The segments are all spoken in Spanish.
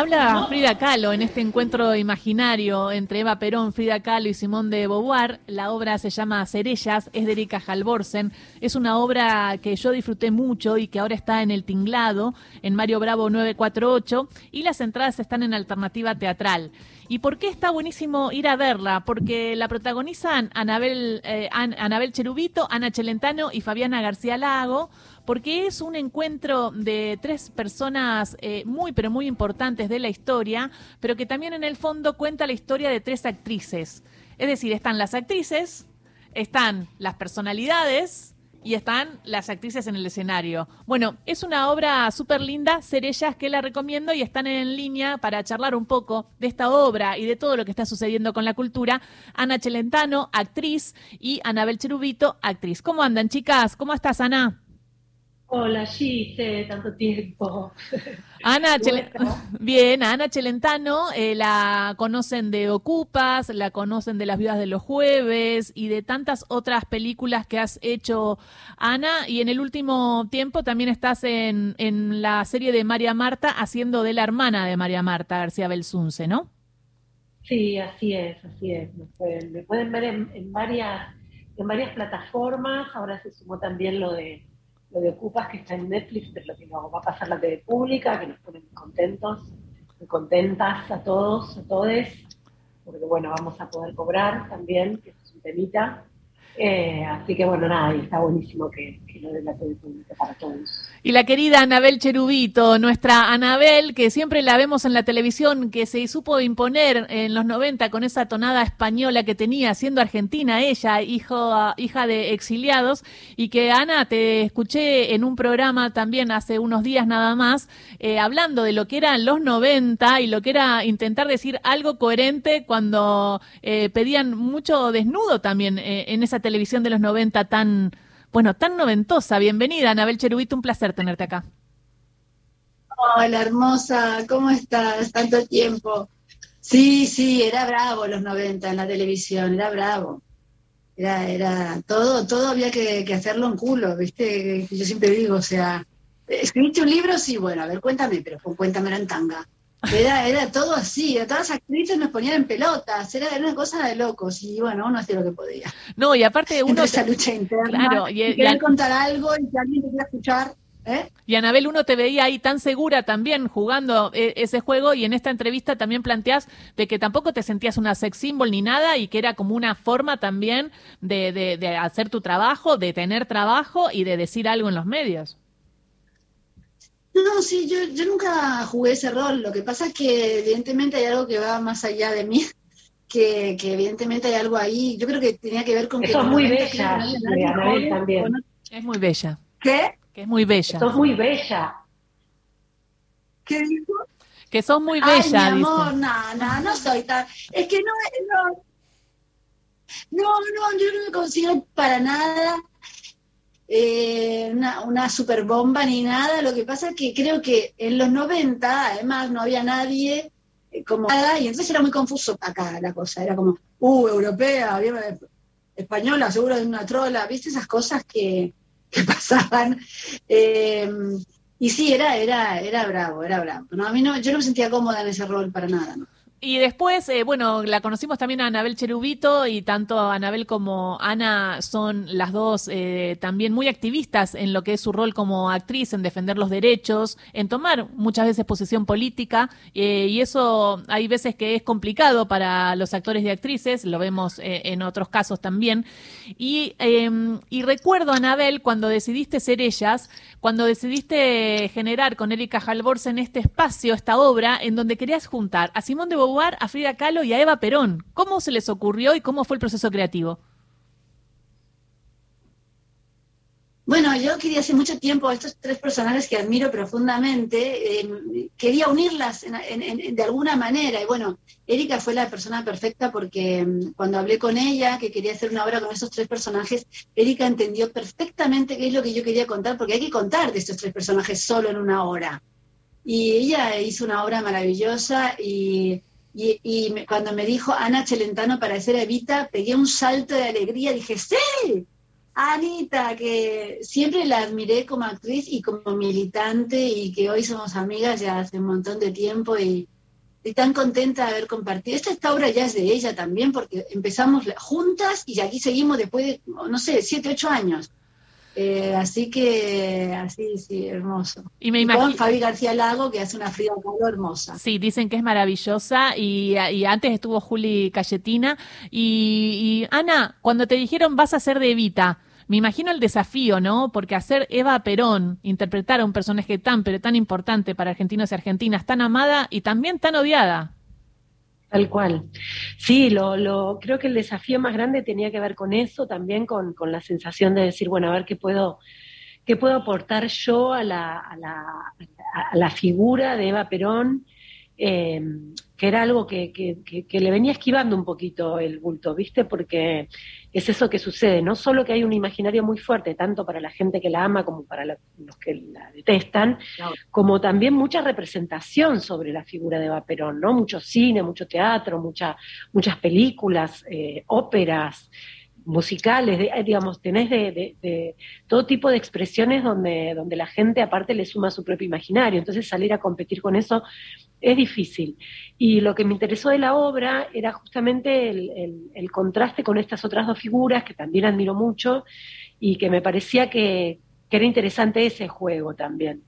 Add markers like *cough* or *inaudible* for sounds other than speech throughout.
habla Frida Kahlo en este encuentro imaginario entre Eva Perón, Frida Kahlo y Simón de Beauvoir. La obra se llama Cerellas, es de Erika Halvorsen. Es una obra que yo disfruté mucho y que ahora está en el tinglado, en Mario Bravo 948, y las entradas están en alternativa teatral. ¿Y por qué está buenísimo ir a verla? Porque la protagonizan Anabel, eh, Anabel Cherubito, Ana Chelentano y Fabiana García Lago porque es un encuentro de tres personas eh, muy, pero muy importantes de la historia, pero que también en el fondo cuenta la historia de tres actrices. Es decir, están las actrices, están las personalidades y están las actrices en el escenario. Bueno, es una obra súper linda, ser ellas que la recomiendo y están en línea para charlar un poco de esta obra y de todo lo que está sucediendo con la cultura. Ana Chelentano, actriz, y Anabel Cherubito, actriz. ¿Cómo andan, chicas? ¿Cómo estás, Ana? Hola, Gise, tanto tiempo. *laughs* Ana *laughs* Bien, Ana Chelentano, eh, la conocen de Ocupas, la conocen de Las Viudas de los Jueves y de tantas otras películas que has hecho, Ana. Y en el último tiempo también estás en, en la serie de María Marta, haciendo de la hermana de María Marta, García Belsunce, ¿no? Sí, así es, así es. Me pueden, ver en, varias, en varias plataformas. Ahora se sumó también lo de lo de Ocupas que está en Netflix, pero lo que nos va a pasar la TV pública, que nos pone muy contentos, muy contentas a todos, a todos, porque bueno, vamos a poder cobrar también, que es un temita. Eh, así que bueno, nada, y está buenísimo que, lo de la TV pública para todos. Y la querida Anabel Cherubito, nuestra Anabel, que siempre la vemos en la televisión, que se supo imponer en los 90 con esa tonada española que tenía, siendo argentina ella, hijo, hija de exiliados, y que Ana, te escuché en un programa también hace unos días nada más, eh, hablando de lo que eran los 90 y lo que era intentar decir algo coherente cuando eh, pedían mucho desnudo también eh, en esa televisión de los 90 tan bueno, tan noventosa. Bienvenida, Anabel Cherubito, un placer tenerte acá. Hola, hermosa, ¿cómo estás? Tanto tiempo. Sí, sí, era bravo los 90 en la televisión, era bravo. Era, era, todo, todo había que, hacerlo en culo, ¿viste? Yo siempre digo, o sea, ¿escribiste un libro? Sí, bueno, a ver, cuéntame, pero cuéntamelo en tanga. Era, era todo así, a todas las actrices nos ponían en pelotas, era, una cosa de locos, y bueno, uno hacía lo que podía. No, y aparte uno... esa lucha interna, claro, y, contar algo y que alguien te quiera escuchar. ¿Eh? Y Anabel, uno te veía ahí tan segura también jugando eh, ese juego y en esta entrevista también planteas de que tampoco te sentías una sex symbol ni nada y que era como una forma también de, de, de hacer tu trabajo, de tener trabajo y de decir algo en los medios. No, sí, yo, yo nunca jugué ese rol. Lo que pasa es que evidentemente hay algo que va más allá de mí, *laughs* que, que evidentemente hay algo ahí. Yo creo que tenía que ver con Eso que... es muy bella, también. Es muy bella. ¿Qué? Que es muy bella. Sos muy bella. ¿Qué dijo? Que sos muy bella, Ay, mi amor, no, no, no soy tan... Es que no, no, no, no, yo no me consigo para nada eh, una, una super bomba ni nada. Lo que pasa es que creo que en los 90, además, no había nadie eh, como nada, y entonces era muy confuso acá la cosa. Era como, uh, europea, española, seguro de una trola, ¿viste? Esas cosas que, *laughs* pasaban. Eh, y sí, era, era, era bravo, era bravo. No, a mí no, yo no me sentía cómoda en ese rol para nada, ¿no? Y después, eh, bueno, la conocimos también a Anabel Cherubito y tanto Anabel como Ana son las dos eh, también muy activistas en lo que es su rol como actriz, en defender los derechos, en tomar muchas veces posición política eh, y eso hay veces que es complicado para los actores y actrices, lo vemos en otros casos también. Y, em, y recuerdo, Anabel, cuando decidiste ser ellas, cuando decidiste generar con Erika en este espacio, esta obra, en donde querías juntar a Simón de a Frida Kahlo y a Eva Perón. ¿Cómo se les ocurrió y cómo fue el proceso creativo? Bueno, yo quería hace mucho tiempo a estos tres personajes que admiro profundamente, eh, quería unirlas de alguna manera. Y bueno, Erika fue la persona perfecta porque mm, cuando hablé con ella, que quería hacer una obra con esos tres personajes, Erika entendió perfectamente qué es lo que yo quería contar, porque hay que contar de estos tres personajes solo en una hora. Y ella hizo una obra maravillosa y y, cuando me dijo Ana Chelentano para hacer Evita, pegué un salto de alegría, dije, sí, Anita, que siempre la admiré como actriz y como militante y que hoy somos amigas ya hace un montón de tiempo y, y tan contenta de haber compartido. Esta, esta obra ya es de ella también, porque empezamos juntas y aquí seguimos después de, no sé, siete, ocho años. Eh, así que, así, sí, hermoso. Y me imagino. Con Fabi García Lago, que hace una Frida Kahlo hermosa. Sí, dicen que es maravillosa. Y, y antes estuvo Juli Cayetina. Y, y, Ana, cuando te dijeron vas a ser de Evita, me imagino el desafío, ¿no? Porque hacer Eva Perón, interpretar a un personaje tan, pero tan importante para argentinos y argentinas, tan amada y también tan odiada. Tal cual. Sí, lo, lo, creo que el desafío más grande tenía que ver con eso, también con, con la sensación de decir, bueno, a ver qué puedo, qué puedo aportar yo a la, a la, a la figura de Eva Perón, eh, que era algo que, que, que, le venía esquivando un poquito el bulto, ¿viste? Porque es eso que sucede, no solo que hay un imaginario muy fuerte, tanto para la gente que la ama como para los que la detestan, claro. como también mucha representación sobre la figura de Eva Perón, ¿no? Mucho cine, mucho teatro, mucha, muchas películas, eh, óperas, musicales, de, digamos, tenés de, todo tipo de expresiones donde, donde la gente aparte le suma su propio imaginario, entonces salir a competir con eso es difícil. Y lo que me interesó de la obra era justamente el, el, contraste con estas otras dos figuras que también admiro mucho y que me parecía que, que era interesante ese juego también.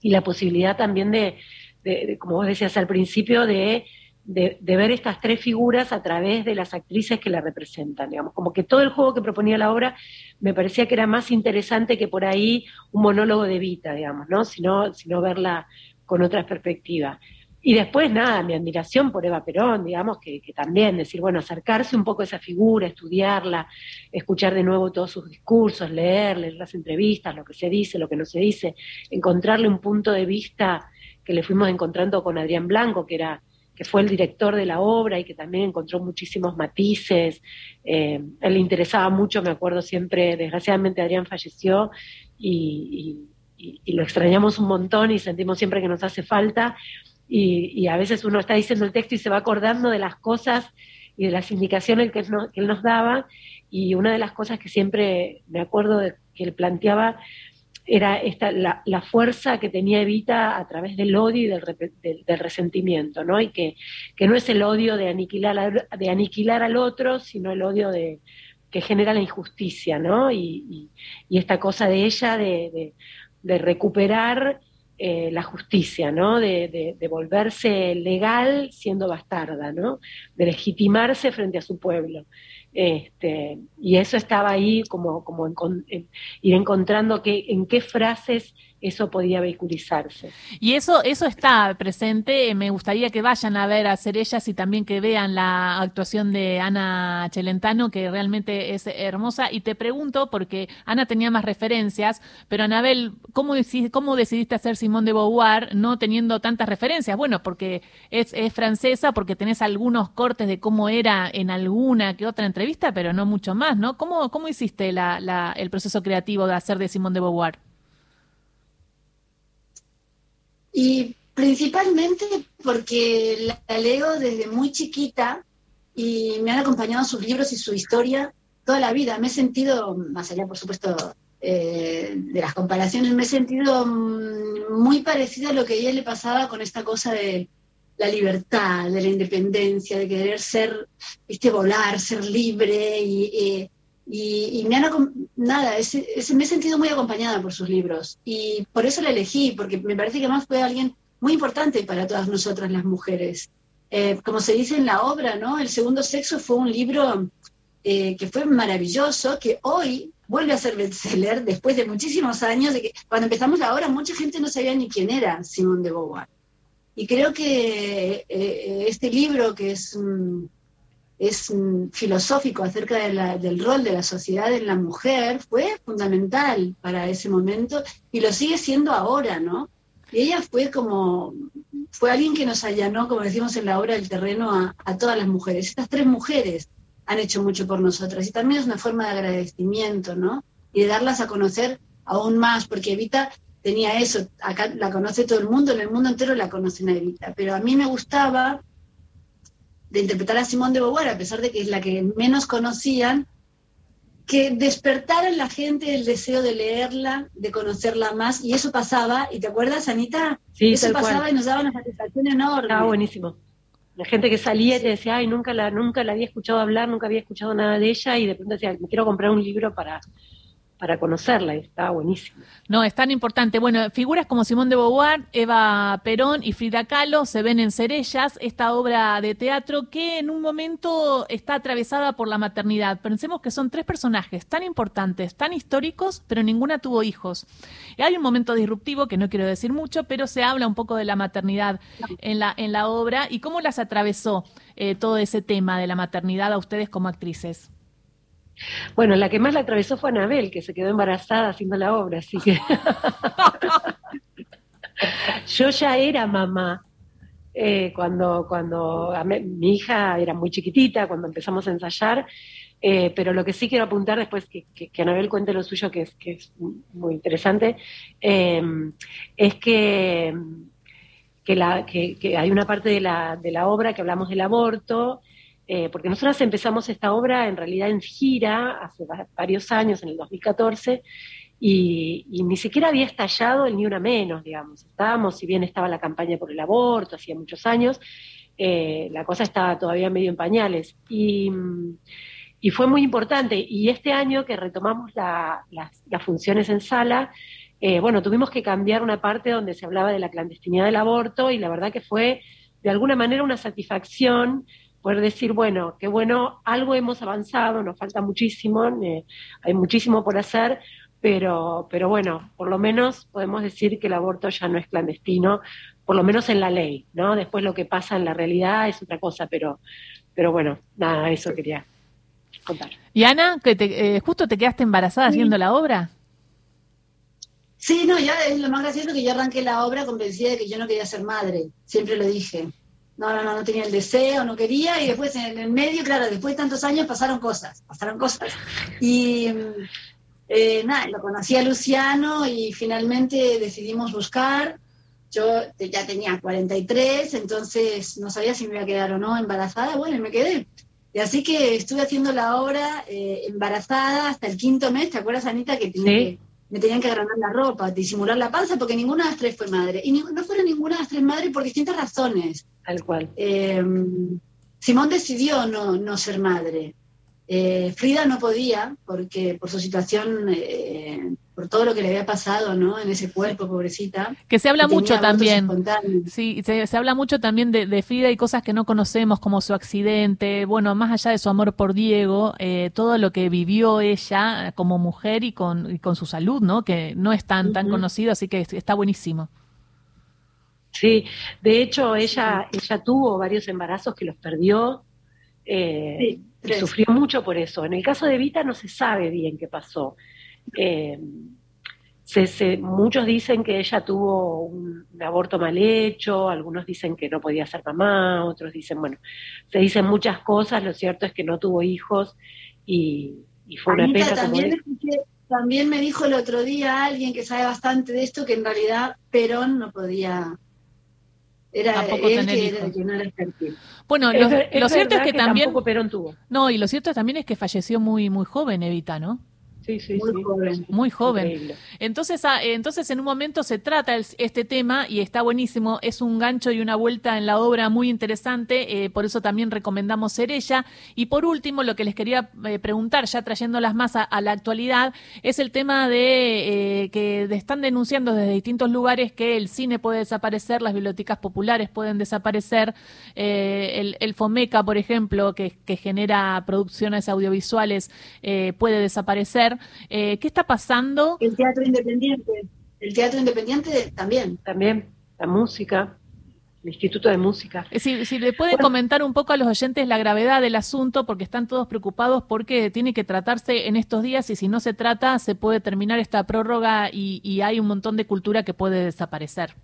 Y la posibilidad también de, de como vos decías al principio, de, de, ver estas tres figuras a través de las actrices que la representan, digamos, como que todo el juego que proponía la obra me parecía que era más interesante que por ahí un monólogo de Vita, digamos, ¿no? Sino, sino verla con otra perspectiva. Y después, nada, mi admiración por Eva Perón, digamos, que, que, también decir, bueno, acercarse un poco a esa figura, estudiarla, escuchar de nuevo todos sus discursos, leer, leer las entrevistas, lo que se dice, lo que no se dice, encontrarle un punto de vista que le fuimos encontrando con Adrián Blanco, que era que fue el director de la obra y que también encontró muchísimos matices. Eh, él le interesaba mucho, me acuerdo siempre, desgraciadamente Adrián falleció y, lo extrañamos un montón y sentimos siempre que nos hace falta. Y, a veces uno está diciendo el texto y se va acordando de las cosas y de las indicaciones que él, nos daba. Y una de las cosas que siempre me acuerdo que él planteaba era esta, la, la, fuerza que tenía Evita a través del odio y del, del, del, resentimiento, ¿no? Y que, que no es el odio de aniquilar, de aniquilar al otro, sino el odio de, que genera la injusticia, ¿no? Y, esta cosa de ella de, de, de recuperar eh, la justicia, ¿no? De, de, volverse legal siendo bastarda, ¿no? De legitimarse frente a su pueblo. Este, y eso estaba ahí como, como en, en, ir encontrando que, en qué frases eso podía vehiculizarse. Y eso, eso está presente. Me gustaría que vayan a ver a ellas y también que vean la actuación de Ana Celentano, que realmente es hermosa. Y te pregunto, porque Ana tenía más referencias, pero Anabel, ¿cómo, cómo decidiste hacer Simón de Beauvoir no teniendo tantas referencias? Bueno, porque es, es francesa, porque tenés algunos cortes de cómo era en alguna que otra entrevista, pero no mucho más, ¿no? ¿Cómo, cómo hiciste la, la, el proceso creativo de hacer de Simón de Beauvoir? Y principalmente porque la leo desde muy chiquita y me han acompañado sus libros y su historia toda la vida. Me he sentido, más allá por supuesto eh, de las comparaciones, me he sentido muy parecida a lo que a ella le pasaba con esta cosa de la libertad, de la independencia, de querer ser, viste, volar, ser libre y, y y, me han, nada, ese, ese, me he sentido muy acompañada por sus libros y por eso la elegí, porque me parece que además fue alguien muy importante para todas nosotras las mujeres. Eh, como se dice en la obra, ¿no? El segundo sexo fue un libro eh, que fue maravilloso, que hoy vuelve a ser bestseller después de muchísimos años, de que cuando empezamos la obra mucha gente no sabía ni quién era Simone de Beauvoir. Y creo que eh, este libro, que es... Mm, es filosófico acerca del rol de la sociedad en la mujer, fue fundamental para ese momento y lo sigue siendo ahora, ¿no? Y ella fue como, fue alguien que nos allanó, como decimos en la obra, el terreno a, a todas las mujeres. Estas tres mujeres han hecho mucho por nosotras y también es una forma de agradecimiento, ¿no? Y de darlas a conocer aún más, porque Evita tenía eso, acá la conoce todo el mundo, en el mundo entero la conocen a Evita, pero a mí me gustaba de interpretar a Simone de Beauvoir, a pesar de que es la que menos conocían, que despertara en la gente el deseo de leerla, de conocerla más, y eso pasaba, ¿y te acuerdas, Anita? Sí, eso pasaba y nos daba una satisfacción enorme. Estaba buenísimo. La gente que salía y te decía, ay, nunca la, nunca la había escuchado hablar, nunca había escuchado nada de ella, y de pronto decía, me quiero comprar un libro para, para conocerla estaba buenísimo. No, es tan importante. Bueno, figuras como Simón de Beauvoir, Eva Perón y Frida Kahlo se ven en Cerellas, esta obra de teatro que en un momento está atravesada por la maternidad. Pensemos que son tres personajes tan importantes, tan históricos, pero ninguna tuvo hijos. Hay un momento disruptivo que no quiero decir mucho, pero se habla un poco de la maternidad en la, en la obra y cómo las atravesó eh, todo ese tema de la maternidad a ustedes como actrices. Bueno, la que más la atravesó fue Anabel, que se quedó embarazada haciendo la obra, así que *laughs* yo ya era mamá eh, cuando, cuando mi hija era muy chiquitita, cuando empezamos a ensayar, eh, pero lo que sí quiero apuntar después, que, Anabel cuente lo suyo, que es, que es muy interesante, em, es que, que, la, que, hay una parte de la, de la obra que hablamos del aborto, eh, porque nosotros empezamos esta obra en realidad en gira hace varios años, en el 2014, y, ni siquiera había estallado el ni una menos, digamos. Estábamos, si bien estaba la campaña por el aborto, hacía muchos años, eh, la cosa estaba todavía medio en pañales. Y, fue muy importante. Y este año que retomamos las, funciones en sala, eh, bueno, tuvimos que cambiar una parte donde se hablaba de la clandestinidad del aborto y la verdad que fue de alguna manera una satisfacción poder decir, bueno, qué bueno, algo hemos avanzado, nos falta muchísimo, eh, hay muchísimo por hacer, pero, pero bueno, por lo menos podemos decir que el aborto ya no es clandestino, por lo menos en la ley, ¿no? Después lo que pasa en la realidad es otra cosa, pero, pero bueno, nada, eso quería contar. Y Ana, que te, eh, justo te quedaste embarazada haciendo la obra. Sí, no, ya es lo más gracioso que yo arranqué la obra convencida de que yo no quería ser madre, siempre lo dije no, no, no, no tenía el deseo, no quería, y después en el medio, claro, después de tantos años pasaron cosas, pasaron cosas. Y eh, nada, lo conocí a Luciano y finalmente decidimos buscar. Yo ya tenía 43, entonces no sabía si me iba a quedar o no embarazada, bueno, y me quedé. Y así que estuve haciendo la obra eh, embarazada hasta el quinto mes, ¿te acuerdas, Anita? Que, me tenían que agrandar la ropa, disimular la panza, porque ninguna de las tres fue madre. Y no fueron ninguna de las tres madres por distintas razones. Tal cual. Em, Simón decidió no, no ser madre. Eh, Frida no podía, porque por su situación, eh, por todo lo que le había pasado, ¿no? En ese cuerpo, pobrecita. Que se habla mucho también. Sí, se, habla mucho también de, Frida y cosas que no conocemos, como su accidente. Bueno, más allá de su amor por Diego, eh, todo lo que vivió ella como mujer y con, con su salud, ¿no? Que no es tan, tan conocido, así que está buenísimo. Sí, de hecho ella, ella tuvo varios embarazos que los perdió, eh, y sufrió mucho por eso. En el caso de Vita no se sabe bien qué pasó. Eh, muchos dicen que ella tuvo un, aborto mal hecho, algunos dicen que no podía ser mamá, otros dicen, bueno, se dicen muchas cosas, lo cierto es que no tuvo hijos y, fue una pena. También, también me dijo el otro día alguien que sabe bastante de esto que en realidad Perón no podía era él que era el que no era Bueno, lo, cierto es que, también Perón tuvo. No, y lo cierto también es que falleció muy muy joven Evita, ¿no? Sí, sí, muy joven. Muy joven. Entonces, ah, entonces, en un momento se trata este tema y está buenísimo. Es un gancho y una vuelta en la obra muy interesante. Eh, por eso también recomendamos ser ella. Y por último, lo que les quería eh, preguntar, ya trayéndolas más a, la actualidad, es el tema de eh, que están denunciando desde distintos lugares que el cine puede desaparecer, las bibliotecas populares pueden desaparecer, el, el, FOMECA, por ejemplo, que, que genera producciones audiovisuales, puede desaparecer. Eh, ¿Qué está pasando? El teatro independiente. El teatro independiente también. También, la música. El Instituto de Música. Eh, si, si le puede comentar un poco a los oyentes la gravedad del asunto, porque están todos preocupados porque tiene que tratarse en estos días y si no se trata se puede terminar esta prórroga y, hay un montón de cultura que puede desaparecer.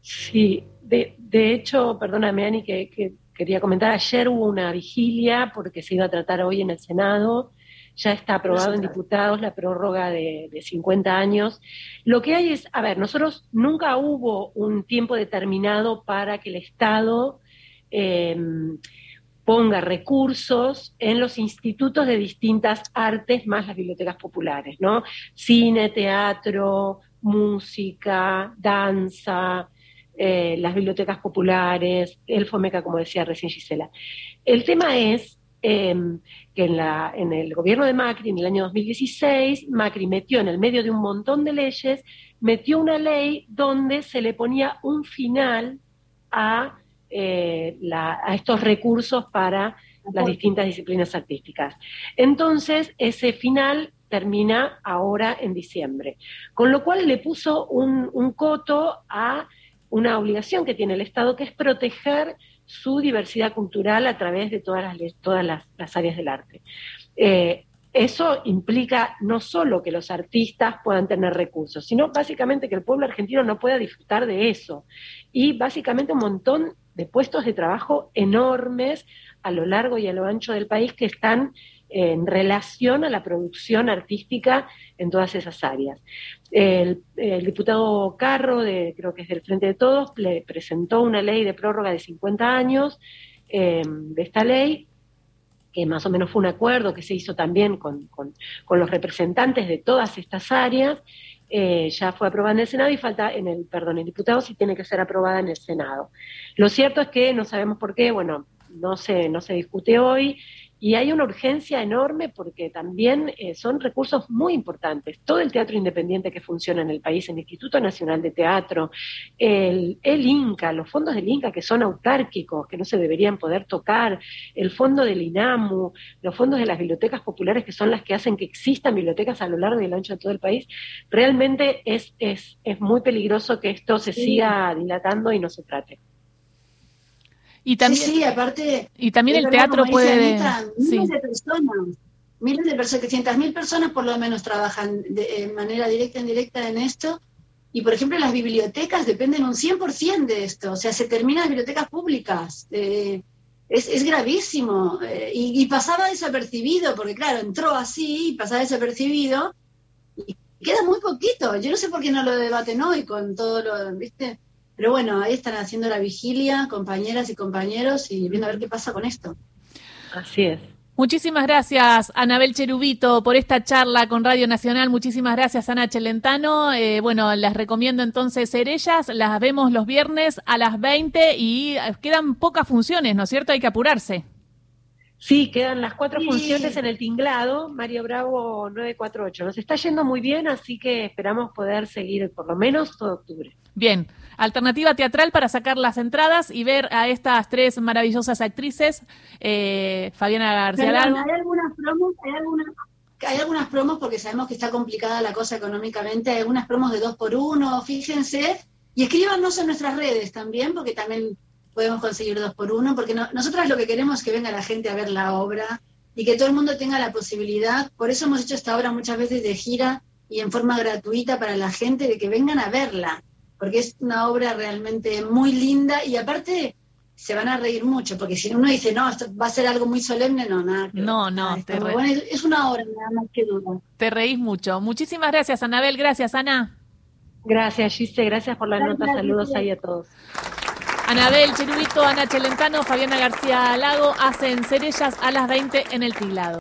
Sí, de, de hecho, perdóname Ani, que, que, quería comentar, ayer hubo una vigilia porque se iba a tratar hoy en el Senado ya está aprobado en diputados la prórroga de, 50 años. Lo que hay es, a ver, nosotros nunca hubo un tiempo determinado para que el Estado, em, ponga recursos en los institutos de distintas artes más las bibliotecas populares, ¿no? Cine, teatro, música, danza, eh, las bibliotecas populares, el FOMECA, como decía recién Gisela. El tema es em, que en, la, en el gobierno de Macri, en el año 2016, Macri metió en el medio de un montón de leyes, metió una ley donde se le ponía un final a, eh, a estos recursos para las distintas disciplinas artísticas. Entonces, ese final termina ahora en diciembre, con lo cual le puso un, un coto a una obligación que tiene el Estado, que es proteger su diversidad cultural a través de todas las, todas las, áreas del arte. Eh, eso implica no solo que los artistas puedan tener recursos, sino básicamente que el pueblo argentino no pueda disfrutar de eso. Y básicamente un montón de puestos de trabajo enormes a lo largo y a lo ancho del país que están en relación a la producción artística en todas esas áreas. El, diputado Carro, creo que es del Frente de Todos, le presentó una ley de prórroga de 50 años eh, de esta ley, que más o menos fue un acuerdo que se hizo también con, los representantes de todas estas áreas, eh, ya fue aprobada en el Senado y falta en el, perdón, el diputado si tiene que ser aprobada en el Senado. Lo cierto es que no sabemos por qué, bueno, no se, no se discute hoy, y hay una urgencia enorme porque también eh, son recursos muy importantes. Todo el teatro independiente que funciona en el país, el Instituto Nacional de Teatro, el, el, INCA, los fondos del INCA que son autárquicos, que no se deberían poder tocar, el fondo del INAMU, los fondos de las bibliotecas populares que son las que hacen que existan bibliotecas a lo largo y el ancho de todo el país, realmente es, es, es muy peligroso que esto se siga dilatando y no se trate. Y también, sí, aparte. Y también el teatro puede. miles de personas, miles de personas, mil personas por lo menos trabajan de, manera directa e indirecta en esto. Y por ejemplo, las bibliotecas dependen un 100% de esto. O sea, se terminan las bibliotecas públicas. Eh, es, es, gravísimo. Eh, y, y, pasaba desapercibido, porque claro, entró así y pasaba desapercibido. Y queda muy poquito. Yo no sé por qué no lo debaten hoy con todo lo. ¿Viste? Pero bueno, ahí están haciendo la vigilia, compañeras y compañeros, y viendo a ver qué pasa con esto. Así es. Muchísimas gracias, Anabel Cherubito, por esta charla con Radio Nacional. Muchísimas gracias, Ana Chelentano. Eh, bueno, les recomiendo entonces ser ellas. Las vemos los viernes a las 20 y quedan pocas funciones, ¿no es cierto? Hay que apurarse. Sí, quedan las cuatro funciones en el tinglado, Mario Bravo 948. Nos está yendo muy bien, así que esperamos poder seguir por lo menos todo octubre. Bien, alternativa teatral para sacar las entradas y ver a estas tres maravillosas actrices, eh, Fabiana García Largo. Hay algunas promos, hay algunas, promos porque sabemos que está complicada la cosa económicamente, hay algunas promos de dos por uno, fíjense, y escríbanos en nuestras redes también, porque también podemos conseguir dos por uno, porque nosotras lo que queremos es que venga la gente a ver la obra y que todo el mundo tenga la posibilidad, por eso hemos hecho esta obra muchas veces de gira y en forma gratuita para la gente, de que vengan a verla porque es una obra realmente muy linda y aparte se van a reír mucho, porque si uno dice, no, esto va a ser algo muy solemne, no, nada. No, no, es una obra nada más que dura. Te reís mucho. Muchísimas gracias, Anabel. Gracias, Ana. Gracias, Gise. Gracias por la nota. Saludos ahí a todos. Anabel Cherubito, Ana Chelentano, Fabiana García Lago hacen ser ellas a las 20 en el Tiglado.